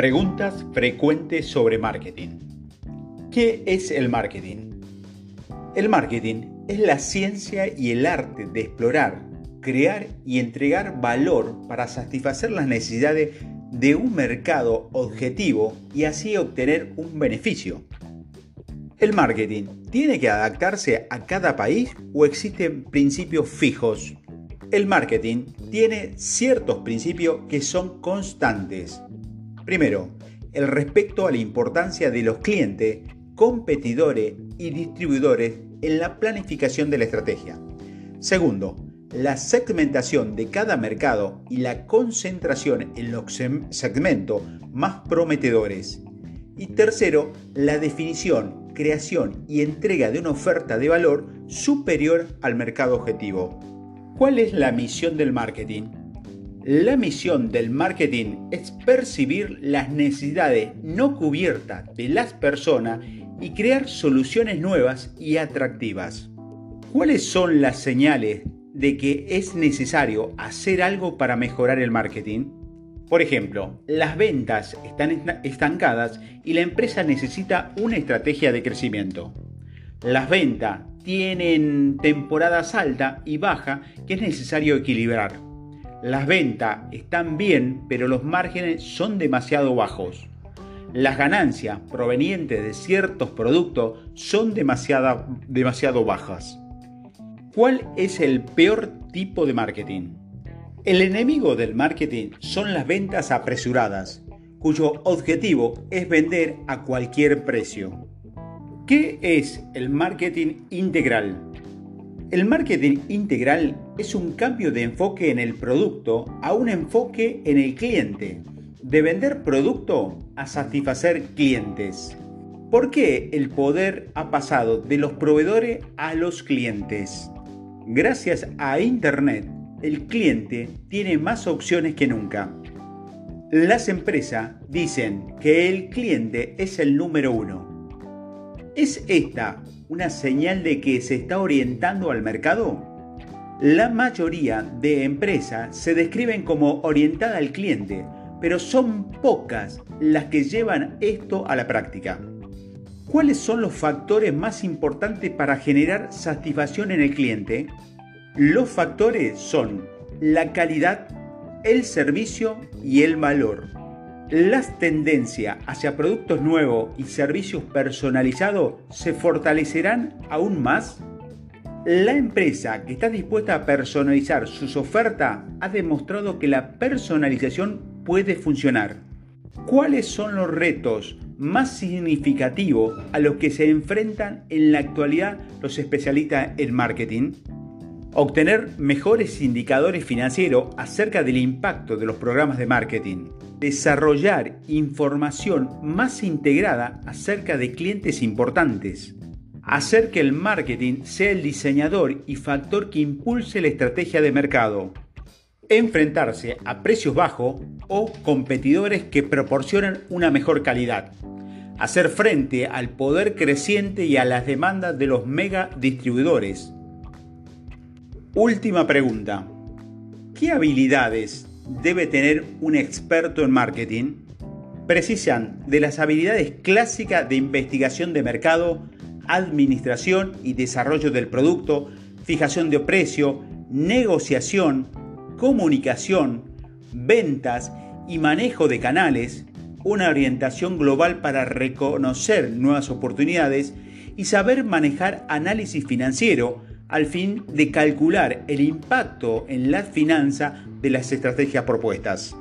Preguntas frecuentes sobre marketing. ¿Qué es el marketing? El marketing es la ciencia y el arte de explorar, crear y entregar valor para satisfacer las necesidades de un mercado objetivo y así obtener un beneficio. ¿El marketing tiene que adaptarse a cada país o existen principios fijos? El marketing tiene ciertos principios que son constantes. Primero, el respeto a la importancia de los clientes, competidores y distribuidores en la planificación de la estrategia. Segundo, la segmentación de cada mercado y la concentración en los segmentos más prometedores. Y tercero, la definición, creación y entrega de una oferta de valor superior al mercado objetivo. ¿Cuál es la misión del marketing? La misión del marketing es percibir las necesidades no cubiertas de las personas y crear soluciones nuevas y atractivas. ¿Cuáles son las señales de que es necesario hacer algo para mejorar el marketing? Por ejemplo, las ventas están estancadas y la empresa necesita una estrategia de crecimiento. Las ventas tienen temporadas alta y baja que es necesario equilibrar. Las ventas están bien, pero los márgenes son demasiado bajos. Las ganancias provenientes de ciertos productos son demasiado, demasiado bajas. ¿Cuál es el peor tipo de marketing? El enemigo del marketing son las ventas apresuradas, cuyo objetivo es vender a cualquier precio. ¿Qué es el marketing integral? El marketing integral es un cambio de enfoque en el producto a un enfoque en el cliente, de vender producto a satisfacer clientes. ¿Por qué el poder ha pasado de los proveedores a los clientes? Gracias a Internet, el cliente tiene más opciones que nunca. Las empresas dicen que el cliente es el número uno ¿Es esta una señal de que se está orientando al mercado? La mayoría de empresas se describen como orientada al cliente, pero son pocas las que llevan esto a la práctica. ¿Cuáles son los factores más importantes para generar satisfacción en el cliente? Los factores son la calidad, el servicio y el valor. Las tendencias hacia productos nuevos y servicios personalizados se fortalecerán aún más. La empresa que está dispuesta a personalizar sus ofertas ha demostrado que la personalización puede funcionar. ¿Cuáles son los retos más significativos a los que se enfrentan en la actualidad los especialistas en marketing? Obtener mejores indicadores financieros acerca del impacto de los programas de marketing desarrollar información más integrada acerca de clientes importantes, hacer que el marketing sea el diseñador y factor que impulse la estrategia de mercado, enfrentarse a precios bajos o competidores que proporcionan una mejor calidad, hacer frente al poder creciente y a las demandas de los mega distribuidores. Última pregunta. ¿Qué habilidades debe tener un experto en marketing? Precisan de las habilidades clásicas de investigación de mercado, administración y desarrollo del producto, fijación de precio, negociación, comunicación, ventas y manejo de canales, una orientación global para reconocer nuevas oportunidades y saber manejar análisis financiero al fin de calcular el impacto en la finanza de las estrategias propuestas.